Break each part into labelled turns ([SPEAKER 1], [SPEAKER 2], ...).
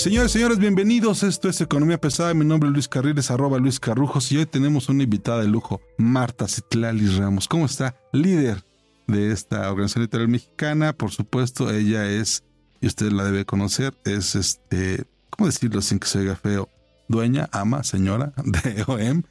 [SPEAKER 1] Señores, señores, bienvenidos. Esto es Economía Pesada. Mi nombre es Luis Carriles, arroba Luis Carrujos. Y hoy tenemos una invitada de lujo, Marta Citlali Ramos. ¿Cómo está? Líder de esta organización literal mexicana. Por supuesto, ella es, y usted la debe conocer, es este, ¿cómo decirlo sin que se oiga feo? Dueña, ama, señora de OEM,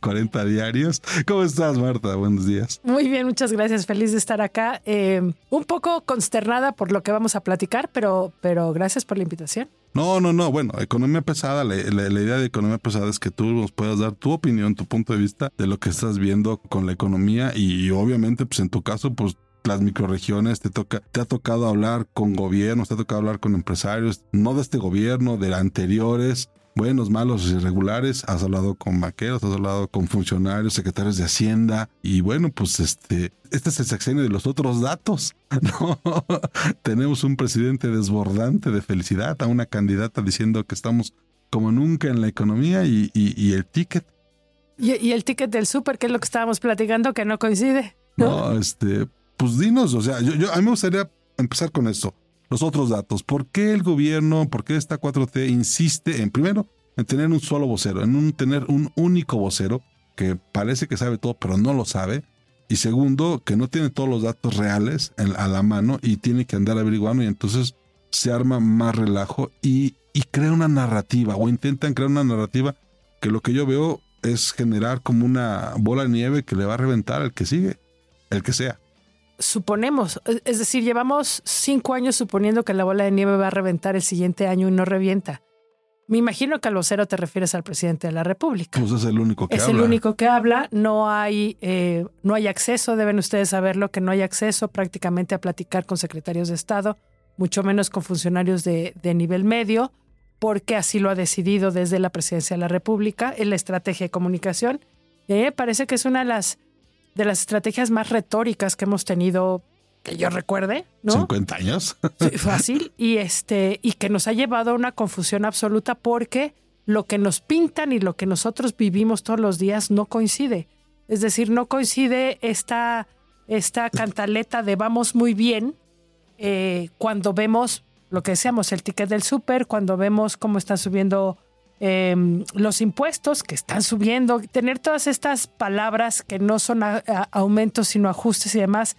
[SPEAKER 1] 40 diarios. ¿Cómo estás, Marta? Buenos días.
[SPEAKER 2] Muy bien, muchas gracias. Feliz de estar acá. Eh, un poco consternada por lo que vamos a platicar, pero, pero gracias por la invitación.
[SPEAKER 1] No, no, no. Bueno, economía pesada, la, la- idea de economía pesada es que tú nos puedas dar tu opinión, tu punto de vista de lo que estás viendo con la economía y, obviamente, pues en tu caso, pues las microregiones, te toca, te ha tocado hablar con gobiernos, te ha tocado hablar con empresarios, no de este gobierno, de anteriores, buenos, malos, irregulares, has hablado con vaqueros, has hablado con funcionarios, secretarios de Hacienda y bueno, pues este, este es el sexenio de los otros datos, ¿no? Tenemos un presidente desbordante de felicidad, a una candidata diciendo que estamos como nunca en la economía y, y- y el ticket,
[SPEAKER 2] Y, y el ticket del súper, que es lo que estábamos platicando, que no coincide.
[SPEAKER 1] ¿no? Este, pues dinos, o sea, yo, yo- a mí me gustaría empezar con esto. Los otros datos. ¿Por qué el gobierno, por qué esta 4T insiste en, primero, en tener un solo vocero, en un, tener un único vocero que parece que sabe todo, pero no lo sabe? Y segundo, que no tiene todos los datos reales en- a la mano y tiene que andar averiguando y entonces se arma más relajo y, y crea una narrativa o intentan crear una narrativa que lo que yo veo es generar como una bola de nieve que le va a reventar al que sigue, el que sea.
[SPEAKER 2] Suponemos, es- es decir, llevamos cinco años suponiendo que la bola de nieve va a reventar el siguiente año y no revienta. Me imagino que al vocero te refieres al presidente de la República.
[SPEAKER 1] Pues es el único que
[SPEAKER 2] es
[SPEAKER 1] habla.
[SPEAKER 2] el único que habla, no hay, eh, no hay acceso, deben ustedes saberlo, que no hay acceso prácticamente a platicar con secretarios de Estado, mucho menos con funcionarios de, de nivel medio, porque así lo ha decidido desde la presidencia de la República, en la estrategia de comunicación. Y a mí me parece que es una de las, de las estrategias más retóricas que hemos tenido, que yo recuerde, ¿no?
[SPEAKER 1] 50 años.
[SPEAKER 2] Sí, fácil y este y que nos ha llevado a una confusión absoluta porque lo que nos pintan y lo que nosotros vivimos todos los días no coincide. Es decir, no coincide esta, esta cantaleta de vamos muy bien eh, cuando vemos lo que decíamos, el ticket del súper, cuando vemos cómo están subiendo eh, los impuestos, que están subiendo, tener todas estas palabras que no son a- a- aumentos, sino ajustes y demás.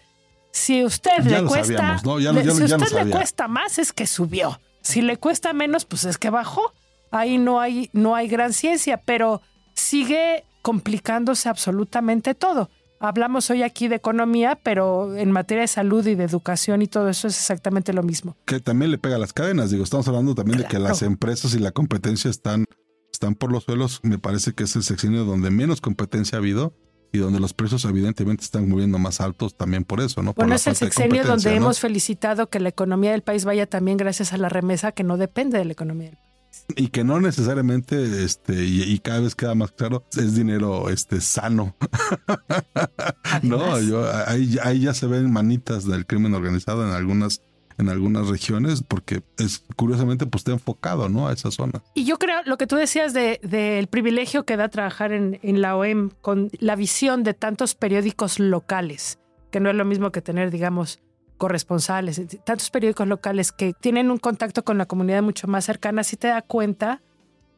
[SPEAKER 2] Si usted
[SPEAKER 1] Ya
[SPEAKER 2] le cuesta,
[SPEAKER 1] sabíamos, ¿no? Ya lo-
[SPEAKER 2] le-
[SPEAKER 1] ya lo-
[SPEAKER 2] si usted le cuesta más, es que subió. Si le cuesta menos, pues es que bajó. Ahí no hay, no hay gran ciencia, pero sigue complicándose absolutamente todo. Hablamos hoy aquí de economía, pero en materia de salud y de educación y todo eso es exactamente lo mismo.
[SPEAKER 1] que también le pega a las cadenas. Digo, estamos hablando también de que las empresas y la competencia están, están por los suelos. Me parece que es el sexenio donde menos competencia ha habido y donde los precios evidentemente están moviendo más altos también por eso, ¿no? Por
[SPEAKER 2] Bueno, es el sexenio donde hemos felicitado que la economía del país vaya también gracias a la remesa que no depende de la economía del país.
[SPEAKER 1] Y que no necesariamente, este, y, y cada vez queda más claro, es dinero este sano. no, yo ahí, ahí ya se ven manitas del crimen organizado en algunas, en algunas regiones, porque es curiosamente pues está enfocado, ¿no? A esa zona.
[SPEAKER 2] Y yo creo lo que tú decías de- del privilegio que da trabajar en, en la OEM con la visión de tantos periódicos locales, que no es lo mismo que tener, digamos, corresponsales, tantos periódicos locales que tienen un contacto con la comunidad mucho más cercana, sí te da cuenta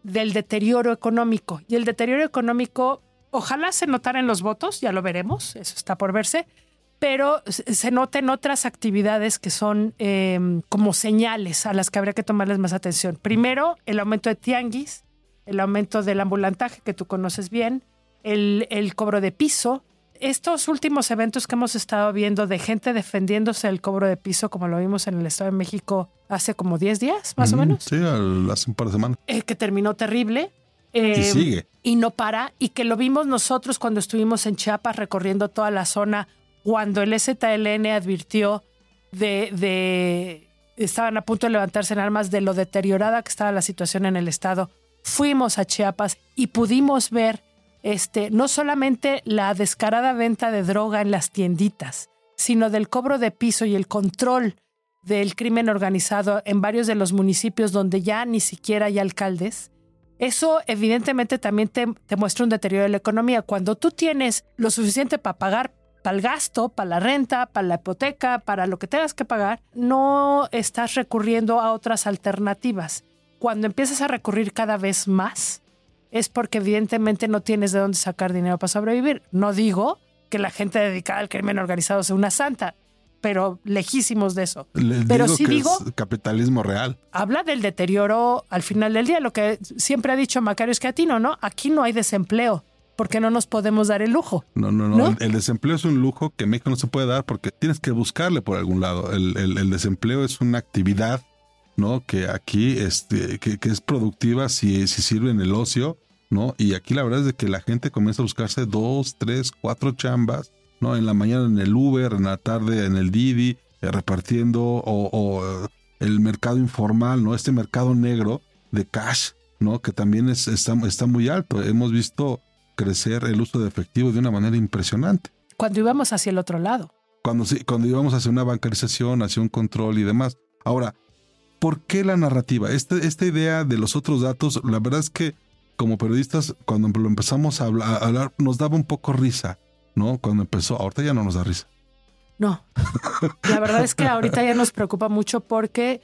[SPEAKER 2] del deterioro económico. Y el deterioro económico, ojalá se notara en los votos, ya lo veremos, eso está por verse, pero se nota en otras actividades que son eh, como señales a las que habría que tomarles más atención. Primero, el aumento de tianguis, el aumento del ambulantaje que tú conoces bien, el, el cobro de piso. Estos últimos eventos que hemos estado viendo de gente defendiéndose del cobro de piso, como lo vimos en el Estado de México hace como 10 días, más o menos,
[SPEAKER 1] Sí, al- hace un par de semanas.
[SPEAKER 2] eh, que terminó terrible. Eh,
[SPEAKER 1] Y sigue.
[SPEAKER 2] y no para, y que lo vimos nosotros cuando estuvimos en Chiapas recorriendo toda la zona, cuando el STLN advirtió de, de- estaban a punto de levantarse en armas de lo deteriorada que estaba la situación en el estado. Fuimos a Chiapas y pudimos ver este, no solamente la descarada venta de droga en las tienditas, sino del cobro de piso y el control del crimen organizado en varios de los municipios donde ya ni siquiera hay alcaldes. Eso evidentemente también te, te muestra un deterioro de la economía. Cuando tú tienes lo suficiente para pagar para el gasto, para la renta, para la hipoteca, para lo que tengas que pagar, no estás recurriendo a otras alternativas. Cuando empiezas a recurrir cada vez más, es porque evidentemente no tienes de dónde sacar dinero para sobrevivir. No digo que la gente dedicada al crimen organizado sea una santa, pero lejísimos de eso.
[SPEAKER 1] Les
[SPEAKER 2] Pero
[SPEAKER 1] digo
[SPEAKER 2] sí
[SPEAKER 1] que
[SPEAKER 2] digo,
[SPEAKER 1] es capitalismo real.
[SPEAKER 2] habla del deterioro al final del día. Lo que siempre ha dicho Macario Escatino, ¿no? Aquí no hay desempleo, porque no nos podemos dar el lujo.
[SPEAKER 1] No, no, no.
[SPEAKER 2] ¿No?
[SPEAKER 1] El, desempleo es un lujo que México no se puede dar porque tienes que buscarle por algún lado. El, el- el desempleo es una actividad, ¿no? Que aquí este, que, que es productiva si, si sirve en el ocio, ¿no? Y aquí la verdad es de que la gente comienza a buscarse dos, tres, cuatro chambas, ¿no? En la mañana en el Uber, en la tarde en el Didi, eh, repartiendo, o, o, eh, el mercado informal, ¿no? Este mercado negro de cash, ¿no? Que también es, está, está muy alto. Hemos visto crecer el uso de efectivo de una manera impresionante.
[SPEAKER 2] Cuando íbamos hacia el otro lado.
[SPEAKER 1] Cuando, cuando íbamos hacia una bancarización, hacia un control y demás. Ahora, ¿por qué la narrativa? Este- esta idea de los otros datos, la verdad es que como periodistas, cuando lo empezamos a hablar, nos daba un poco risa, ¿no? Cuando empezó, ahorita ya no nos da risa.
[SPEAKER 2] No. La verdad es que ahorita ya nos preocupa mucho porque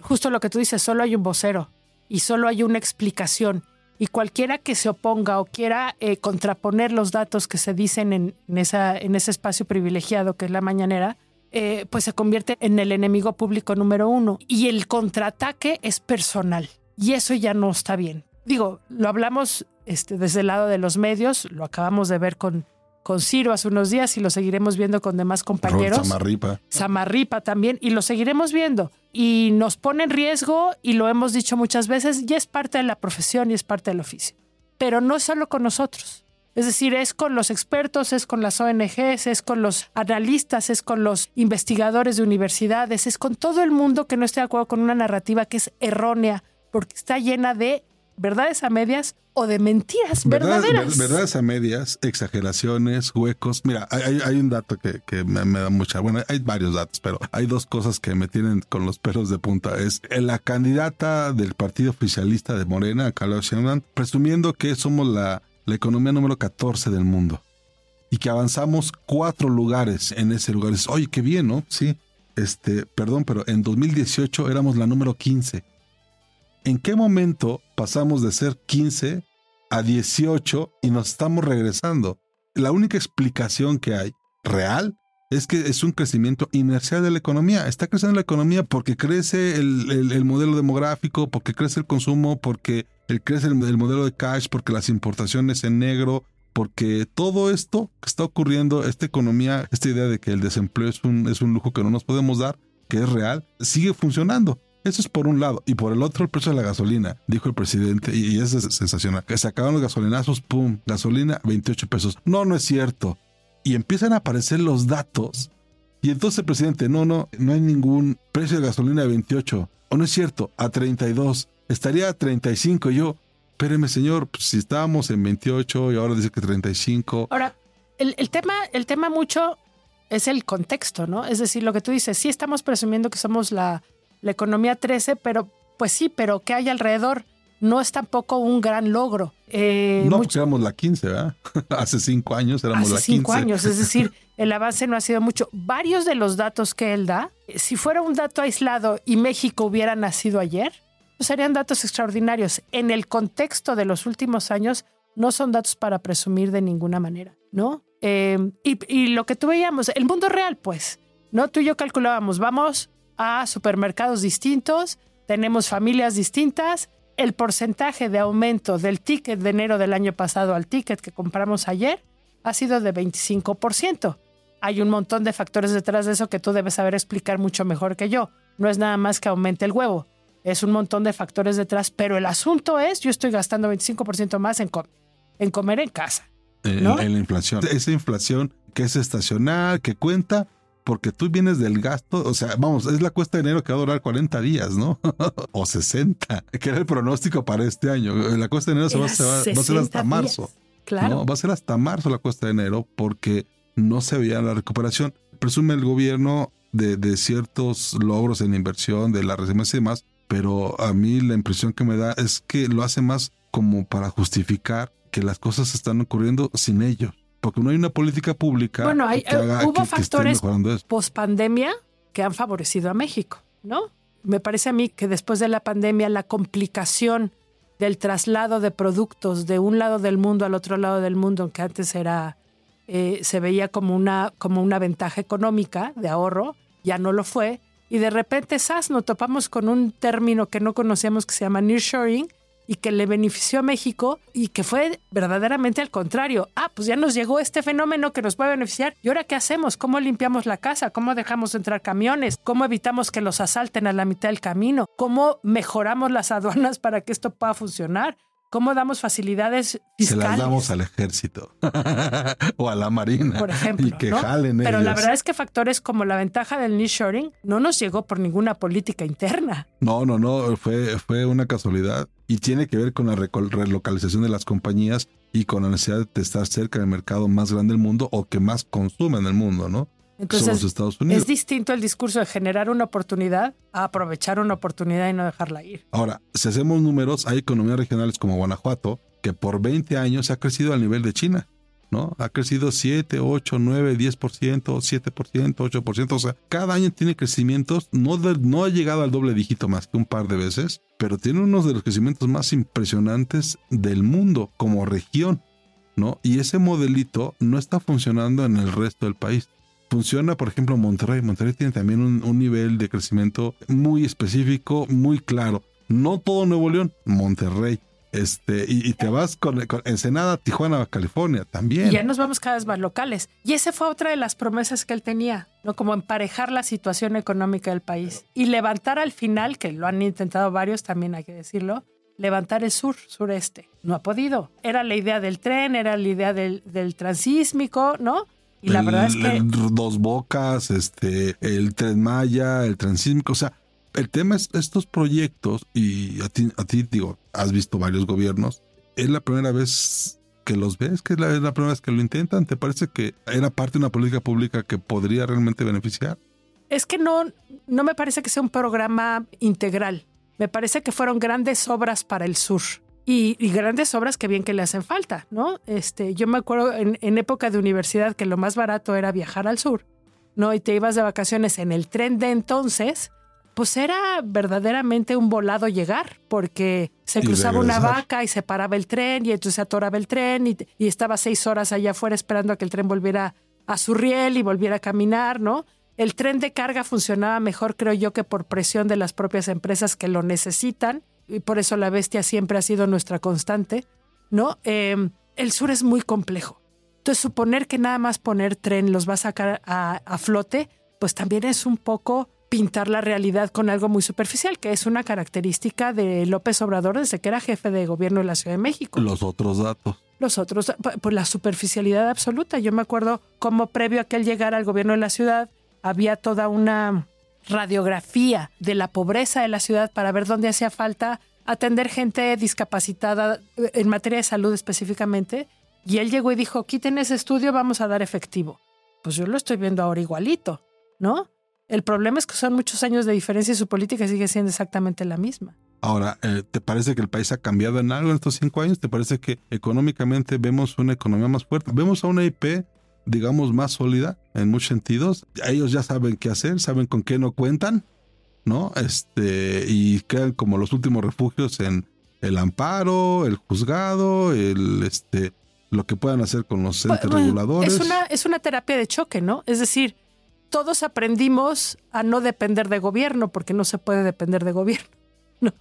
[SPEAKER 2] justo lo que tú dices, solo hay un vocero y solo hay una explicación. Y cualquiera que se oponga o quiera eh, contraponer los datos que se dicen en, en esa, en ese espacio privilegiado que es la mañanera, eh, pues se convierte en el enemigo público número uno. Y el contraataque es personal. Y eso ya no está bien. Digo, lo hablamos este, desde el lado de los medios, lo acabamos de ver con, con Ciro hace unos días y lo seguiremos viendo con demás compañeros.
[SPEAKER 1] Raúl Samarripa.
[SPEAKER 2] Samarripa también, y lo seguiremos viendo. Y nos pone en riesgo, y lo hemos dicho muchas veces, y es parte de la profesión y es parte del oficio. Pero no solo con nosotros. Es decir, es con los expertos, es con las ONGs, es con los analistas, es con los investigadores de universidades, es con todo el mundo que no esté de acuerdo con una narrativa que es errónea, porque está llena de verdades a medias o de mentiras
[SPEAKER 1] Verdades-
[SPEAKER 2] verdaderas.
[SPEAKER 1] ver- verdades a medias, exageraciones, huecos. Mira, hay, un dato que, que me, me da mucha. Bueno, hay varios datos, pero hay dos cosas que me tienen con los pelos de punta. Es la candidata del partido oficialista de Morena, Carlos Sheinbaum, presumiendo que somos la, la economía número 14 del mundo y que avanzamos cuatro lugares en ese lugar. Oye, qué bien, ¿no? Sí. Este, perdón, pero en 2018 éramos la número 15. ¿En qué momento pasamos de ser 15 a 18 y nos estamos regresando? La única explicación que hay real es que es un crecimiento inercial de la economía. Está creciendo la economía porque crece el, el- el modelo demográfico, porque crece el consumo, porque crece el, el modelo de cash, porque las importaciones en negro, porque todo esto que está ocurriendo, esta economía, esta idea de que el desempleo es un, es un lujo que no nos podemos dar, que es real, sigue funcionando. Eso es por un lado. Y por el otro, el precio de la gasolina, dijo el presidente, y, es sensacional. Que se acaban los gasolinazos, pum, gasolina, 28 pesos. No, no es cierto. Y empiezan a aparecer los datos. Y entonces el presidente, no, no, no hay ningún precio de gasolina de 28. O no es cierto, a 32. Estaría a 35. Y yo, espéreme, señor, pues, si estábamos en 28 y ahora dice que 35.
[SPEAKER 2] Ahora, el, el tema, el tema mucho es el contexto, ¿no? Es decir, lo que tú dices, sí estamos presumiendo que somos la, la economía 13, pero pues sí, pero ¿qué hay alrededor? No es tampoco un gran logro. Eh,
[SPEAKER 1] no,
[SPEAKER 2] mucho-
[SPEAKER 1] porque éramos la 15, ¿verdad? Hace cinco años éramos
[SPEAKER 2] hace
[SPEAKER 1] la 15.
[SPEAKER 2] cinco años, es decir, el avance no ha sido mucho. Varios de los datos que él da, si fuera un dato aislado y México hubiera nacido ayer, pues serían datos extraordinarios. En el contexto de los últimos años, no son datos para presumir de ninguna manera, ¿no? Eh, y, y lo que tú veíamos, el mundo real, pues, ¿no? Tú y yo calculábamos, vamos a supermercados distintos, tenemos familias distintas, el porcentaje de aumento del ticket de enero del año pasado al ticket que compramos ayer ha sido de 25%. Hay un montón de factores detrás de eso que tú debes saber explicar mucho mejor que yo. No es nada más que aumente el huevo. es un montón de factores detrás, pero el asunto es, yo estoy gastando 25% más en, en comer en casa.
[SPEAKER 1] En, la inflación. Esa inflación que es estacional, que cuenta, porque tú vienes del gasto, o sea, vamos, es la cuesta de enero que va a durar 40 días, ¿no? o 60, que era el pronóstico para este año. La cuesta de enero se va, a ser hasta marzo. Claro. Va a ser hasta marzo la cuesta de enero porque no se veía la recuperación. Presume el gobierno de, de ciertos logros en inversión, de la residencia y demás, pero a mí la impresión que me da es que lo hace más como para justificar que las cosas están ocurriendo sin ellos. Porque no hay una política pública.
[SPEAKER 2] Bueno, hay, hubo factores post pandemia que han favorecido a México, ¿no? Me parece a mí que después de la pandemia la complicación del traslado de productos de un lado del mundo al otro lado del mundo, que antes era eh, se veía como una, como una ventaja económica de ahorro, ya no lo fue. Y de repente, SAS, nos topamos con un término que no conocíamos que se llama nearshoring, y que le benefició a México y que fue verdaderamente al contrario. Ah, pues ya nos llegó este fenómeno que nos puede beneficiar. ¿Y ahora qué hacemos? ¿Cómo limpiamos la casa? ¿Cómo dejamos entrar camiones? ¿Cómo evitamos que los asalten a la mitad del camino? ¿Cómo mejoramos las aduanas para que esto pueda funcionar? ¿Cómo damos facilidades fiscales?
[SPEAKER 1] Se las damos al ejército o a la marina.
[SPEAKER 2] Por ejemplo.
[SPEAKER 1] Y que jalen
[SPEAKER 2] Pero la verdad es que factores como la ventaja del nearshoring no nos llegó por ninguna política interna.
[SPEAKER 1] No, no, no. Fue, fue una casualidad y tiene que ver con la relocalización de las compañías y con la necesidad de estar cerca del mercado más grande del mundo o que más consume en el mundo, ¿no?
[SPEAKER 2] Entonces,
[SPEAKER 1] Estados Unidos.
[SPEAKER 2] es distinto el discurso de generar una oportunidad a aprovechar una oportunidad y no dejarla ir.
[SPEAKER 1] Ahora, si hacemos números, hay economías regionales como Guanajuato que por 20 años ha crecido al nivel de China. ¿no? Ha crecido 7, 8, 9, 10%, 7%, 8%. O sea, cada año tiene crecimientos, no, no ha llegado al doble dígito más que un par de veces, pero tiene uno de los crecimientos más impresionantes del mundo como región, ¿no? Y ese modelito no está funcionando en el resto del país funciona, por ejemplo, Monterrey. Monterrey tiene también un, nivel de crecimiento muy específico, muy claro. No todo Nuevo León, Monterrey. Este, y, te vas con, Ensenada, Tijuana, California también.
[SPEAKER 2] Y ya nos vamos cada vez más locales. Y esa fue otra de las promesas que él tenía, ¿no? Como emparejar la situación económica del país. Y levantar al final, que lo han intentado varios, también hay que decirlo, levantar el sur, sureste. No ha podido. Era la idea del tren, era la idea del, del transísmico, ¿no? Y la verdad es que.
[SPEAKER 1] dos bocas, este, el tren Maya, el transísmico. O sea, el tema es estos proyectos, y a ti, a ti digo, has visto varios gobiernos. Es la primera vez que los ves, que es la, primera vez que lo intentan. ¿Te parece que era parte de una política pública que podría realmente beneficiar?
[SPEAKER 2] Es que no, no me parece que sea un programa integral. Me parece que fueron grandes obras para el sur y, grandes obras que bien que le hacen falta, ¿no? Este, yo me acuerdo en, época de universidad que lo más barato era viajar al sur, ¿no? Y te ibas de vacaciones en el tren de entonces, pues era verdaderamente un volado llegar, porque se cruzaba una vaca y se paraba el tren y entonces se atoraba el tren y, y estaba seis horas allá afuera esperando a que el tren volviera a su riel y volviera a caminar, ¿no? El tren de carga funcionaba mejor, creo yo, que por presión de las propias empresas que lo necesitan y por eso la bestia siempre ha sido nuestra constante, ¿no? Em, el sur es muy complejo. Entonces, suponer que nada más poner tren los va a sacar a, flote, pues también es un poco pintar la realidad con algo muy superficial, que es una característica de López Obrador desde que era jefe de gobierno de la Ciudad de México.
[SPEAKER 1] Los otros datos.
[SPEAKER 2] Los otros, pues la superficialidad absoluta. Yo me acuerdo cómo previo a que él llegara al gobierno de la ciudad, había toda una radiografía de la pobreza de la ciudad para ver dónde hacía falta atender gente discapacitada eh, en materia de salud específicamente. Y él llegó y dijo, quiten ese estudio, vamos a dar efectivo. Pues yo lo estoy viendo ahora igualito, ¿no? El problema es que son muchos años de diferencia y su política sigue siendo exactamente la misma.
[SPEAKER 1] Ahora, eh, ¿te parece que el país ha cambiado en algo en estos cinco años? ¿Te parece que económicamente vemos una economía más fuerte? Vemos a una IP digamos, más sólida en muchos sentidos. Ellos ya saben qué hacer, saben con qué no cuentan, ¿no? Este, y quedan como los últimos refugios en el amparo, el juzgado, el, este, lo que puedan hacer con los entes reguladores.
[SPEAKER 2] Es una, es una terapia de choque, ¿no? Es decir, todos aprendimos a no depender de gobierno porque no se puede depender de gobierno. No.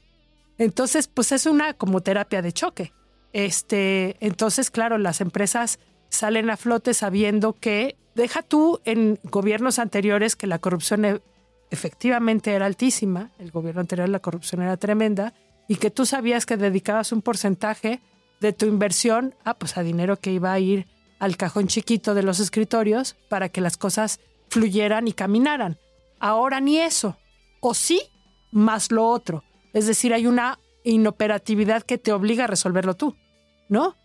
[SPEAKER 2] Entonces, pues es una como terapia de choque. Este, entonces, claro, las empresas salen a flote sabiendo que deja tú en gobiernos anteriores que la corrupción e, efectivamente era altísima, el gobierno anterior la corrupción era tremenda, y que tú sabías que dedicabas un porcentaje de tu inversión ah, pues a dinero que iba a ir al cajón chiquito de los escritorios para que las cosas fluyeran y caminaran. Ahora ni eso. O sí, más lo otro. Es decir, hay una inoperatividad que te obliga a resolverlo tú, ¿no?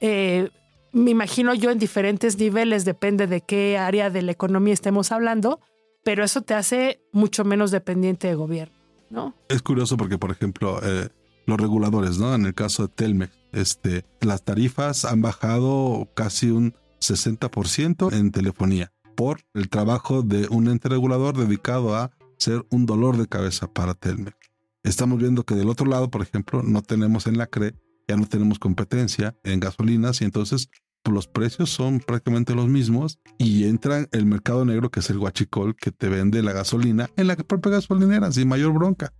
[SPEAKER 2] Eh, me imagino yo en diferentes niveles, depende de qué área de la economía estemos hablando, pero eso te hace mucho menos dependiente de gobierno, ¿no?
[SPEAKER 1] Es curioso porque, por ejemplo, eh, los reguladores, ¿no? En el caso de Telmex, este, las tarifas han bajado casi un 60% en telefonía por el trabajo de un ente regulador dedicado a ser un dolor de cabeza para Telmex. Estamos viendo que del otro lado, por ejemplo, no tenemos en la CRE, ya no tenemos competencia en gasolinas y entonces pues, los precios son prácticamente los mismos y entra el mercado negro que es el guachicol que te vende la gasolina en la propia gasolinera sin mayor bronca,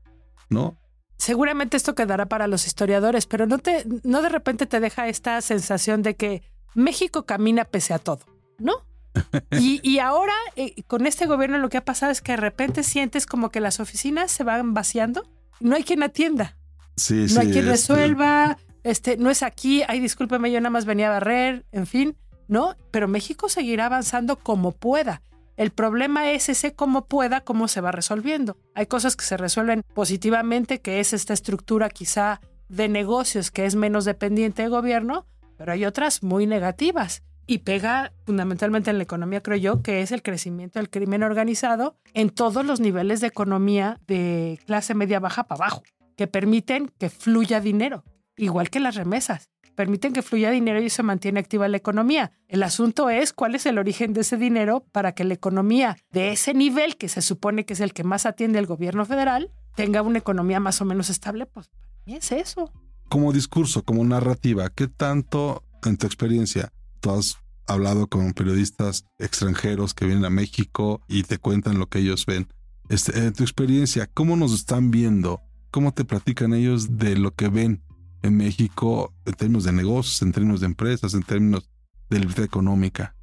[SPEAKER 1] ¿no?
[SPEAKER 2] Seguramente esto quedará para los historiadores, pero no te, no de repente te deja esta sensación de que México camina pese a todo, ¿no? Y, ahora eh, con este gobierno lo que ha pasado es que de repente sientes como que las oficinas se van vaciando, no hay quien atienda,
[SPEAKER 1] sí,
[SPEAKER 2] no hay quien este resuelva, este, no es aquí, ay, discúlpeme, yo nada más venía a barrer, en fin, ¿no? Pero México seguirá avanzando como pueda. El problema es ese cómo pueda, cómo se va resolviendo. Hay cosas que se resuelven positivamente, que es esta estructura quizá de negocios que es menos dependiente de gobierno, pero hay otras muy negativas. Y pega fundamentalmente en la economía, creo yo, que es el crecimiento del crimen organizado en todos los niveles de economía de clase media baja para abajo, que permiten que fluya dinero, igual que las remesas permiten que fluya dinero y se mantiene activa la economía. El asunto es cuál es el origen de ese dinero para que la economía de ese nivel, que se supone que es el que más atiende el gobierno federal, tenga una economía más o menos estable. Pues es eso.
[SPEAKER 1] Como discurso, como narrativa, ¿qué tanto en tu experiencia tú has hablado con periodistas extranjeros que vienen a México y te cuentan lo que ellos ven? Este, en tu experiencia, ¿cómo nos están viendo? ¿Cómo te platican ellos de lo que ven en México en términos de negocios, en términos de empresas, en términos de libertad económica.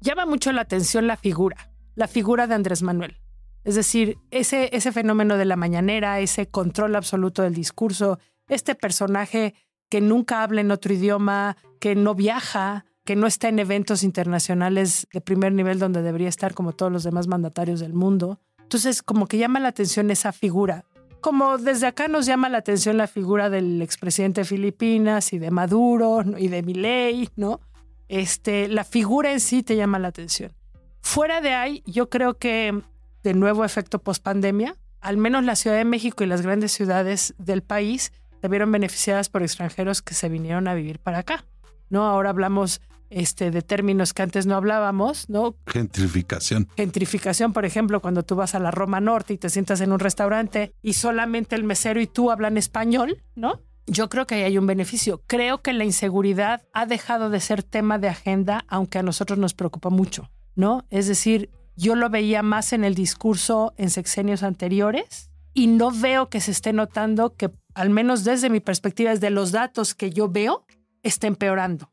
[SPEAKER 2] Llama mucho la atención la figura, la figura de Andrés Manuel. Es decir, ese, ese fenómeno de la mañanera, ese control absoluto del discurso, este personaje que nunca habla en otro idioma, que no viaja, que no está en eventos internacionales de primer nivel donde debería estar como todos los demás mandatarios del mundo. Entonces, como que llama la atención esa figura como desde acá nos llama la atención la figura del expresidente de Filipinas y de Maduro y de Milei, ¿no? Este, la figura en sí te llama la atención. Fuera de ahí, yo creo que de nuevo efecto post-pandemia, al menos la Ciudad de México y las grandes ciudades del país se vieron beneficiadas por extranjeros que se vinieron a vivir para acá. ¿no? Ahora hablamos este, de términos que antes no hablábamos, ¿no?
[SPEAKER 1] Gentrificación.
[SPEAKER 2] Gentrificación, por ejemplo, cuando tú vas a la Roma Norte y te sientas en un restaurante y solamente el mesero y tú hablan español, ¿no? Yo creo que ahí hay un beneficio. Creo que la inseguridad ha dejado de ser tema de agenda, aunque a nosotros nos preocupa mucho, ¿no? Es decir, yo lo veía más en el discurso en sexenios anteriores y no veo que se esté notando que, al menos desde mi perspectiva, desde los datos que yo veo, está empeorando,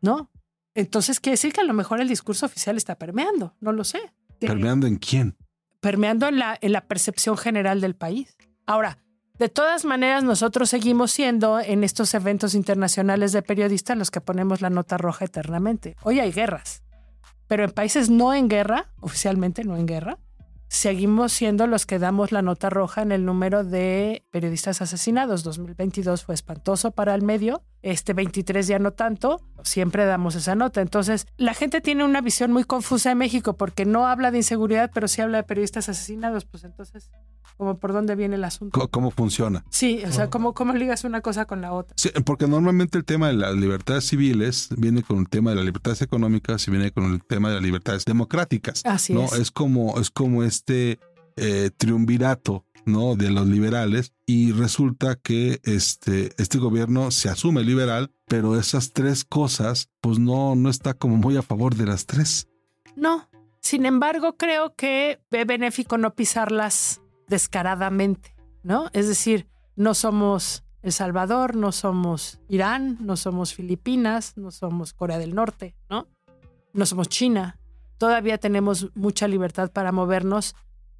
[SPEAKER 2] ¿no? Entonces quiere decir que a lo mejor el discurso oficial está permeando, no lo sé.
[SPEAKER 1] ¿Permeando en quién?
[SPEAKER 2] Permeando en la, en la percepción general del país. Ahora, de todas maneras, nosotros seguimos siendo en estos eventos internacionales de periodistas los que ponemos la nota roja eternamente. Hoy hay guerras, pero en países no en guerra, oficialmente no en guerra, seguimos siendo los que damos la nota roja en el número de periodistas asesinados. 2022 fue espantoso para el medio, este 23 ya no tanto, siempre damos esa nota. Entonces, la gente tiene una visión muy confusa de México porque no habla de inseguridad, pero sí habla de periodistas asesinados, pues entonces, ¿cómo por dónde viene el asunto?
[SPEAKER 1] ¿Cómo, funciona?
[SPEAKER 2] Sí, o sea, ¿cómo, ¿cómo ligas una cosa con la otra?
[SPEAKER 1] Sí, porque normalmente el tema de las libertades civiles viene con el tema de las libertades económicas y viene con el tema de las libertades democráticas.
[SPEAKER 2] Así
[SPEAKER 1] ¿no?
[SPEAKER 2] es.
[SPEAKER 1] Es como, es como este eh, triunvirato ¿no? de los liberales y resulta que este, este gobierno se asume liberal, pero esas tres cosas pues no, no está como muy a favor de las tres.
[SPEAKER 2] No, sin embargo creo que ve benéfico no pisarlas descaradamente, ¿no? Es decir, no somos El Salvador, no somos Irán, no somos Filipinas, no somos Corea del Norte, ¿no? No somos China. Todavía tenemos mucha libertad para movernos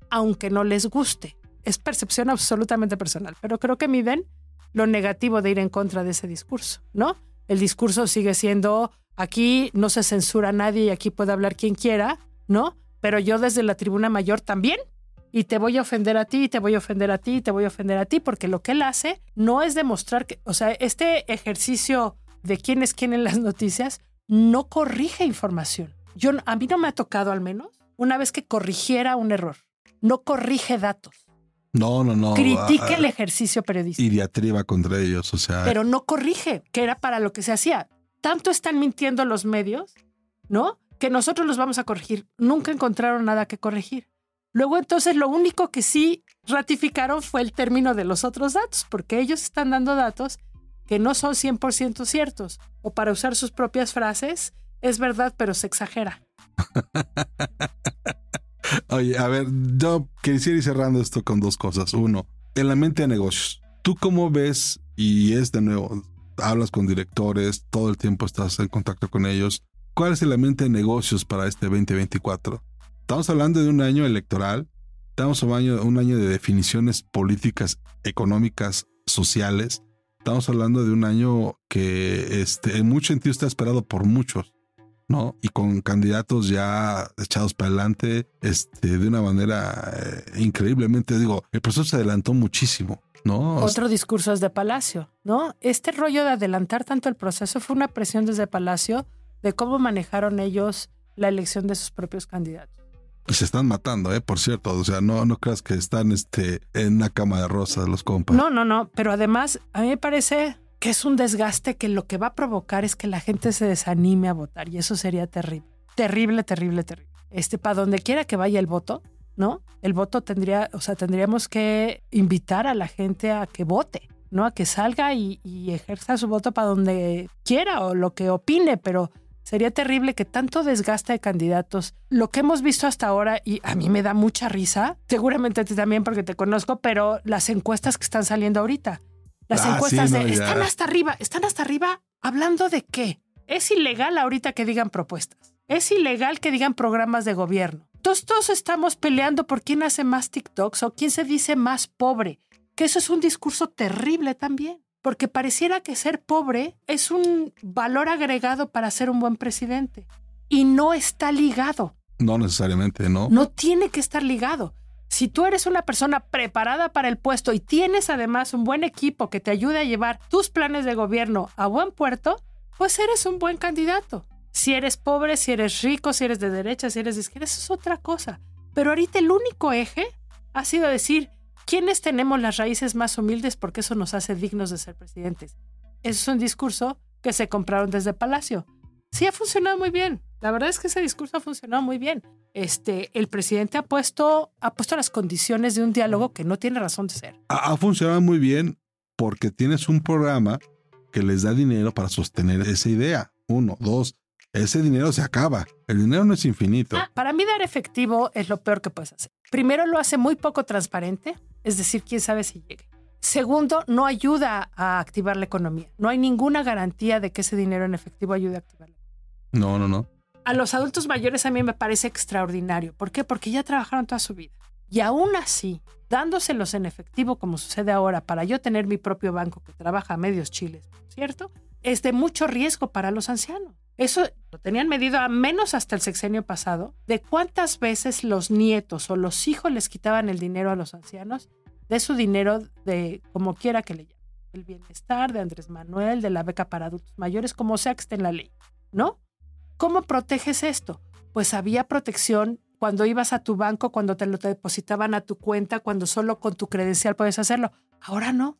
[SPEAKER 2] aunque no les guste. Es percepción absolutamente personal, pero creo que miden lo negativo de ir en contra de ese discurso, ¿no? El discurso sigue siendo aquí no se censura a nadie y aquí puede hablar quien quiera, ¿no? Pero yo desde la tribuna mayor también y te voy a ofender a ti, te voy a ofender a ti, te voy a ofender a ti, porque lo que él hace no es demostrar que, o sea, este ejercicio de quién es quién en las noticias no corrige información. Yo, a mí no me ha tocado al menos una vez que corrigiera un error. No corrige datos.
[SPEAKER 1] No, no, no.
[SPEAKER 2] Critica el ejercicio periodístico.
[SPEAKER 1] Y diatriba contra ellos, o sea.
[SPEAKER 2] Pero no corrige, que era para lo que se hacía. Tanto están mintiendo los medios, ¿no? Que nosotros los vamos a corregir. Nunca encontraron nada que corregir. Luego entonces lo único que sí ratificaron fue el término de los otros datos, porque ellos están dando datos que no son 100% ciertos, o para usar sus propias frases, es verdad, pero se exagera.
[SPEAKER 1] Oye, a ver, yo quisiera ir cerrando esto con dos cosas. Uno, en la mente de negocios, ¿tú cómo ves, y es de nuevo, hablas con directores, todo el tiempo estás en contacto con ellos, ¿cuál es el mente de negocios para este 2024? Estamos hablando de un año electoral, estamos hablando de un año de definiciones políticas, económicas, sociales. Estamos hablando de un año que este, en mucho sentido está esperado por muchos, ¿no? Y con candidatos ya echados para adelante, este, de una manera eh, increíblemente, digo, el proceso se adelantó muchísimo. ¿No?
[SPEAKER 2] Otro discurso es de Palacio, ¿no? Este rollo de adelantar tanto el proceso fue una presión desde Palacio de cómo manejaron ellos la elección de sus propios candidatos.
[SPEAKER 1] Se están matando, ¿eh? Por cierto. O sea, no, no creas que están este, en una cama de rosas los compas.
[SPEAKER 2] No, no, no. Pero además, a mí me parece que es un desgaste que lo que va a provocar es que la gente se desanime a votar. Y eso sería terrible. Terrible, terrible, terrible. Este, para donde quiera que vaya el voto, ¿no? El voto tendría, o sea, tendríamos que invitar a la gente a que vote. ¿no? A que salga y ejerza su voto para donde quiera o lo que opine, pero Sería terrible que tanto desgaste de candidatos, lo que hemos visto hasta ahora, y a mí me da mucha risa, seguramente a ti también porque te conozco, pero las encuestas que están saliendo ahorita, las
[SPEAKER 1] Ah,
[SPEAKER 2] encuestas
[SPEAKER 1] sí,
[SPEAKER 2] de
[SPEAKER 1] ya.
[SPEAKER 2] están hasta arriba, están hasta arriba hablando de qué. Es ilegal ahorita que digan propuestas. Es ilegal que digan programas de gobierno. Todos, todos estamos peleando por quién hace más TikToks o quién se dice más pobre. Que eso es un discurso terrible también. Porque pareciera que ser pobre es un valor agregado para ser un buen presidente. Y no está ligado.
[SPEAKER 1] No necesariamente, ¿no?
[SPEAKER 2] No tiene que estar ligado. Si tú eres una persona preparada para el puesto y tienes además un buen equipo que te ayude a llevar tus planes de gobierno a buen puerto, pues eres un buen candidato. Si eres pobre, si eres rico, si eres de derecha, si eres de izquierda, eso es otra cosa. Pero ahorita el único eje ha sido decir quiénes tenemos las raíces más humildes porque eso nos hace dignos de ser presidentes. Eso es un discurso que se compraron desde Palacio. Sí ha funcionado muy bien. La verdad es que ese discurso ha funcionado muy bien. Este, el presidente ha puesto, ha puesto las condiciones de un diálogo que no tiene razón de ser.
[SPEAKER 1] Ha, ha funcionado muy bien porque tienes un programa que les da dinero para sostener esa idea. Uno, dos, ese dinero se acaba. El dinero no es infinito.
[SPEAKER 2] Ah, para mí dar efectivo es lo peor que puedes hacer. Primero lo hace muy poco transparente, es decir, quién sabe si llegue. Segundo, no ayuda a activar la economía. No hay ninguna garantía de que ese dinero en efectivo ayude a activarla.
[SPEAKER 1] No, no, no.
[SPEAKER 2] A los adultos mayores a mí me parece extraordinario. ¿Por qué? Porque ya trabajaron toda su vida. Y aún así, dándoselos en efectivo como sucede ahora para yo tener mi propio banco que trabaja a medios chiles, ¿cierto? Es de mucho riesgo para los ancianos. Eso lo tenían medido a menos hasta el sexenio pasado, de cuántas veces los nietos o los hijos les quitaban el dinero a los ancianos de su dinero de como quiera que le llamen. El bienestar de Andrés Manuel, de la beca para adultos mayores, como sea que esté en la ley, ¿no? ¿Cómo proteges esto? Pues había protección cuando ibas a tu banco, cuando te lo depositaban a tu cuenta, cuando solo con tu credencial puedes hacerlo. Ahora no.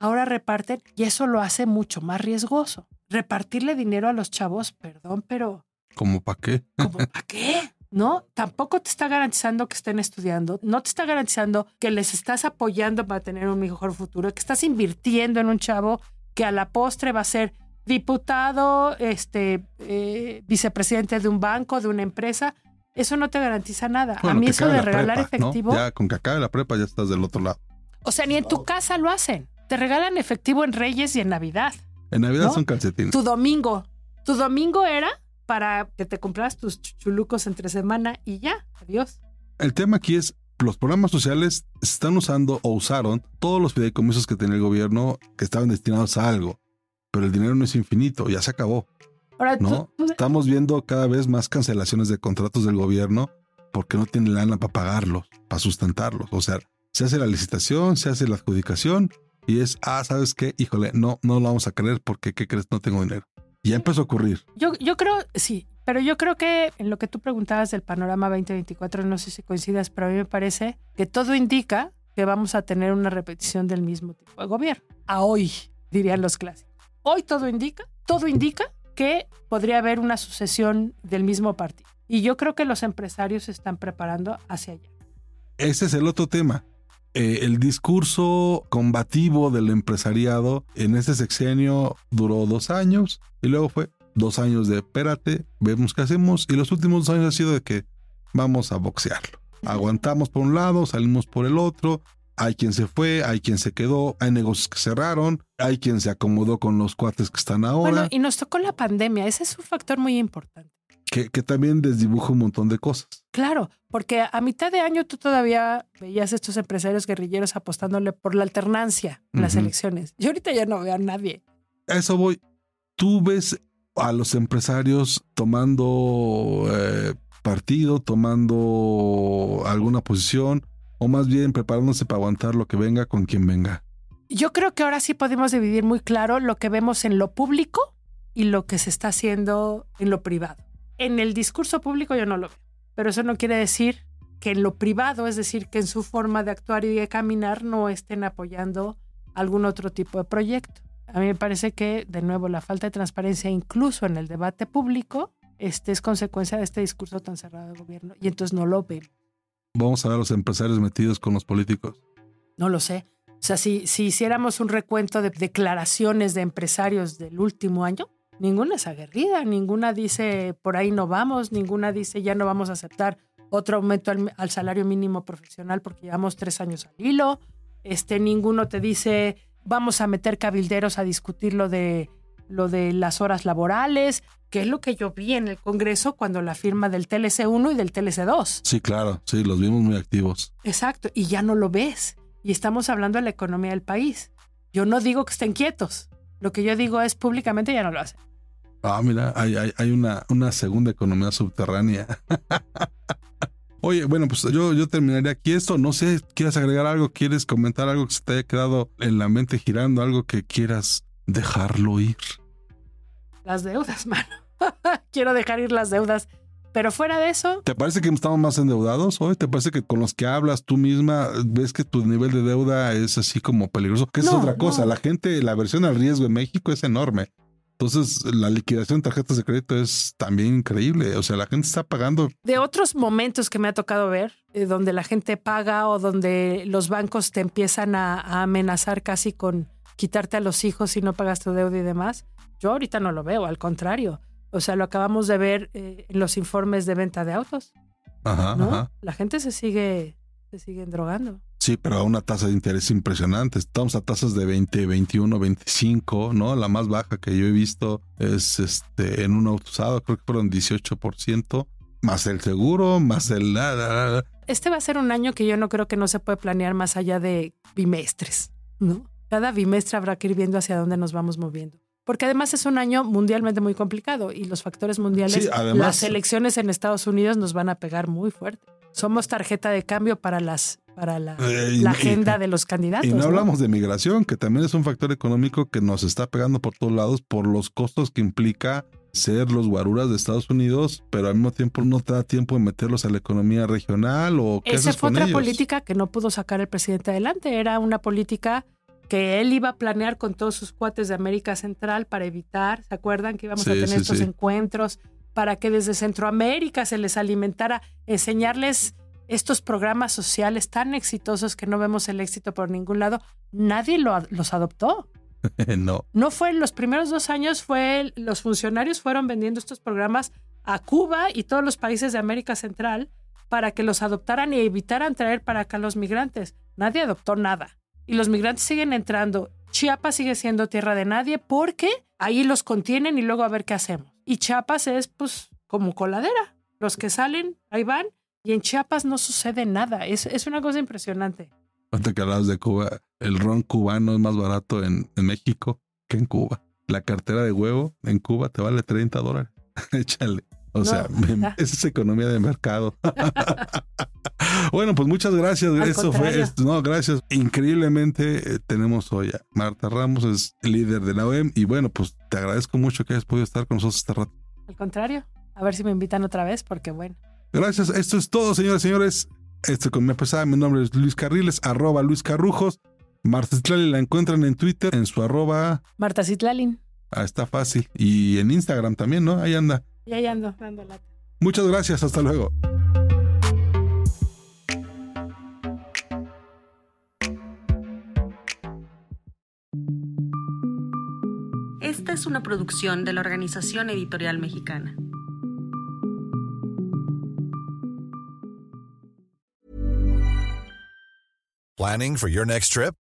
[SPEAKER 2] Ahora reparten y eso lo hace mucho más riesgoso. Repartirle dinero a los chavos, perdón, pero
[SPEAKER 1] ¿Cómo para qué?
[SPEAKER 2] ¿Cómo para qué? ¿No? Tampoco te está garantizando que estén estudiando, no te está garantizando que les estás apoyando para tener un mejor futuro, que estás invirtiendo en un chavo que a la postre va a ser diputado, este, eh, vicepresidente de un banco, de una empresa. Eso no te garantiza nada.
[SPEAKER 1] Bueno,
[SPEAKER 2] a mí eso de
[SPEAKER 1] la
[SPEAKER 2] regalar
[SPEAKER 1] prepa, ¿no?
[SPEAKER 2] efectivo,
[SPEAKER 1] Ya con que acabe la prepa ya estás del otro lado.
[SPEAKER 2] o sea, ni en tu casa lo hacen. Te regalan efectivo en Reyes y en Navidad.
[SPEAKER 1] En Navidad
[SPEAKER 2] ¿No?
[SPEAKER 1] son calcetines.
[SPEAKER 2] Tu domingo. Tu domingo era para que te compraras tus chuchulucos entre semana y ya. Adiós.
[SPEAKER 1] El tema aquí es los programas sociales están usando o usaron todos los fideicomisos que tenía el gobierno que estaban destinados a algo, pero el dinero no es infinito, ya se acabó.
[SPEAKER 2] Ahora, tú-
[SPEAKER 1] Estamos viendo cada vez más cancelaciones de contratos del gobierno porque no tienen lana para pagarlos, para sustentarlos. O sea, se hace la licitación, se hace la adjudicación y es, ah, ¿sabes qué? Híjole, no, no lo vamos a creer porque, ¿qué crees? No tengo dinero. Y ya empezó a ocurrir.
[SPEAKER 2] yo, yo creo, sí, pero yo creo que en lo que tú preguntabas del panorama 2024, no sé si coincidas, pero a mí me parece que todo indica que vamos a tener una repetición del mismo tipo de gobierno. A hoy, dirían los clásicos. Hoy todo indica, todo indica que podría haber una sucesión del mismo partido. Y yo creo que los empresarios se están preparando hacia allá.
[SPEAKER 1] Ese es el otro tema. Eh, el discurso combativo del empresariado en este sexenio duró dos años y luego fue dos años de espérate, vemos qué hacemos y los últimos dos años ha sido de que vamos a boxearlo. Aguantamos por un lado, salimos por el otro, hay quien se fue, hay quien se quedó, hay negocios que cerraron, hay quien se acomodó con los cuates que están ahora,
[SPEAKER 2] Bueno, y nos tocó la pandemia. Ese es un factor muy importante.
[SPEAKER 1] Que, que también desdibuja un montón de cosas.
[SPEAKER 2] Claro, porque a mitad de año tú todavía veías estos empresarios guerrilleros apostándole por la alternancia en las elecciones. Yo ahorita ya no veo a nadie.
[SPEAKER 1] A eso voy. Tú ves a los empresarios tomando eh, partido, tomando alguna posición, o más bien preparándose para aguantar lo que venga con quien venga.
[SPEAKER 2] Yo creo que ahora sí podemos dividir muy claro lo que vemos en lo público y lo que se está haciendo en lo privado. En el discurso público yo no lo veo, pero eso no quiere decir que en lo privado, es decir, que en su forma de actuar y de caminar no estén apoyando algún otro tipo de proyecto. A mí me parece que, de nuevo, la falta de transparencia, incluso en el debate público, este es consecuencia de este discurso tan cerrado del gobierno y entonces no lo ven.
[SPEAKER 1] Vamos a ver a los empresarios metidos con los políticos.
[SPEAKER 2] No lo sé. O sea, si, si hiciéramos un recuento de declaraciones de empresarios del último año, ninguna es aguerrida, ninguna dice por ahí no vamos, ninguna dice ya no vamos a aceptar otro aumento al, al salario mínimo profesional porque llevamos tres años al hilo. Este, ninguno te dice vamos a meter cabilderos a discutir lo de, lo de las horas laborales, que es lo que yo vi en el Congreso cuando la firma del TLC 1 y del TLC 2.
[SPEAKER 1] Sí, claro, sí, los vimos muy activos.
[SPEAKER 2] Exacto, y ya no lo ves. Y estamos hablando de la economía del país. Yo no digo que estén quietos. Lo que yo digo es públicamente ya no lo hacen.
[SPEAKER 1] Ah, mira, hay, hay, hay una, una segunda economía subterránea. Oye, bueno, pues yo, yo terminaría aquí esto. No sé, ¿quieres agregar algo? ¿Quieres comentar algo que se te haya quedado en la mente girando? ¿Algo que quieras dejarlo ir?
[SPEAKER 2] Las deudas, mano. Quiero dejar ir las deudas. Pero fuera de eso,
[SPEAKER 1] ¿Te parece que estamos más endeudados hoy? ¿Te parece que con los que hablas tú misma ves que tu nivel de deuda es así como peligroso? Que
[SPEAKER 2] No,
[SPEAKER 1] es otra cosa.
[SPEAKER 2] no.
[SPEAKER 1] La gente, la aversión al riesgo en México es enorme. Entonces, la liquidación de tarjetas de crédito es también increíble. O sea, la gente está pagando.
[SPEAKER 2] de otros momentos que me ha tocado ver, eh, donde la gente paga o donde los bancos te empiezan a, a amenazar casi con quitarte a los hijos si no pagas tu deuda y demás, yo ahorita no lo veo, al contrario. O sea, lo acabamos de ver eh, en los informes de venta de autos.
[SPEAKER 1] Ajá,
[SPEAKER 2] ¿no?
[SPEAKER 1] ajá.
[SPEAKER 2] La gente se sigue, se sigue drogando.
[SPEAKER 1] Sí, pero a una tasa de interés impresionante. Estamos a tasas de 20, 21, 25, ¿no? La más baja que yo he visto es este en un auto usado, creo que fueron 18%, más el seguro, más el... la, la, la, la.
[SPEAKER 2] Este va a ser un año que yo no creo que no se puede planear más allá de bimestres, ¿no? Cada bimestre habrá que ir viendo hacia dónde nos vamos moviendo. Porque además es un año mundialmente muy complicado y los factores mundiales,
[SPEAKER 1] Sí, además-
[SPEAKER 2] las elecciones en Estados Unidos nos van a pegar muy fuerte. Somos tarjeta de cambio para las para la,
[SPEAKER 1] Eh, y-
[SPEAKER 2] agenda de los candidatos.
[SPEAKER 1] Y no
[SPEAKER 2] ¿no?
[SPEAKER 1] hablamos de migración, que también es un factor económico que nos está pegando por todos lados por los costos que implica ser los guaruras de Estados Unidos, pero al mismo tiempo no te da tiempo de meterlos a la economía regional o qué
[SPEAKER 2] Esa
[SPEAKER 1] haces
[SPEAKER 2] fue
[SPEAKER 1] con
[SPEAKER 2] otra
[SPEAKER 1] ellos?
[SPEAKER 2] política que no pudo sacar el presidente adelante. Era una política que él iba a planear con todos sus cuates de América Central para evitar, ¿se acuerdan que íbamos a tener
[SPEAKER 1] sí,
[SPEAKER 2] estos
[SPEAKER 1] sí.
[SPEAKER 2] encuentros para que desde Centroamérica se les alimentara, enseñarles estos programas sociales tan exitosos que no vemos el éxito por ningún lado? Nadie lo- los adoptó.
[SPEAKER 1] no.
[SPEAKER 2] No fue en los primeros dos años, fue los funcionarios fueron vendiendo estos programas a Cuba y todos los países de América Central para que los adoptaran y evitaran traer para acá los migrantes. Nadie adoptó nada. Y los migrantes siguen entrando. Chiapas sigue siendo tierra de nadie porque ahí los contienen y luego a ver qué hacemos. Y Chiapas es pues como coladera. Los que salen, ahí van. Y en Chiapas no sucede nada. Es, es una cosa impresionante.
[SPEAKER 1] Cuando que hablabas de Cuba, el ron cubano es más barato en, México que en Cuba. La cartera de huevo en Cuba te vale 30 dólares. Échale. O
[SPEAKER 2] No,
[SPEAKER 1] sea,
[SPEAKER 2] ya.
[SPEAKER 1] esa es economía de mercado. bueno, pues muchas gracias.
[SPEAKER 2] Al
[SPEAKER 1] Eso fue,
[SPEAKER 2] contrario.
[SPEAKER 1] esto. no, gracias. Increíblemente eh, tenemos hoy a Marta Ramos, es líder de la OEM. Y bueno, pues te agradezco mucho que hayas podido estar con nosotros este rato.
[SPEAKER 2] Al contrario, a ver si me invitan otra vez, porque bueno.
[SPEAKER 1] Gracias. Esto es todo, señores y señores. Esto con mi pesada. Mi nombre es Luis Carriles, arroba Luis Carrujos. Marta Citlali la encuentran en Twitter, en su arroba.
[SPEAKER 2] Marta Citlalin.
[SPEAKER 1] Ah, está fácil. Y en Instagram también, ¿no? Ahí anda.
[SPEAKER 2] Y ahí ando, dando lata.
[SPEAKER 1] Muchas gracias. Hasta luego.
[SPEAKER 3] Esta es una producción de la Organización Editorial Mexicana.
[SPEAKER 4] Planning for your next trip?